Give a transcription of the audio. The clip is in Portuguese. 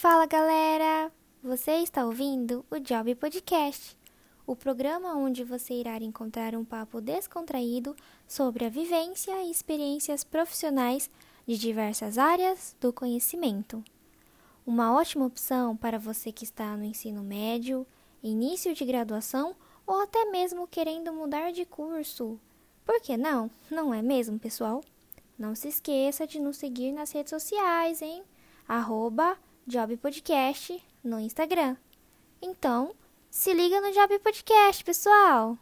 Fala galera! Você está ouvindo o Job Podcast, o programa onde você irá encontrar um papo descontraído sobre a vivência e experiências profissionais de diversas áreas do conhecimento. Uma ótima opção para você que está no ensino médio, início de graduação ou até mesmo querendo mudar de curso. Por que não? Não é mesmo, pessoal? Não se esqueça de nos seguir nas redes sociais, hein? Arroba Job Podcast no Instagram. Então, se liga no Job Podcast, pessoal!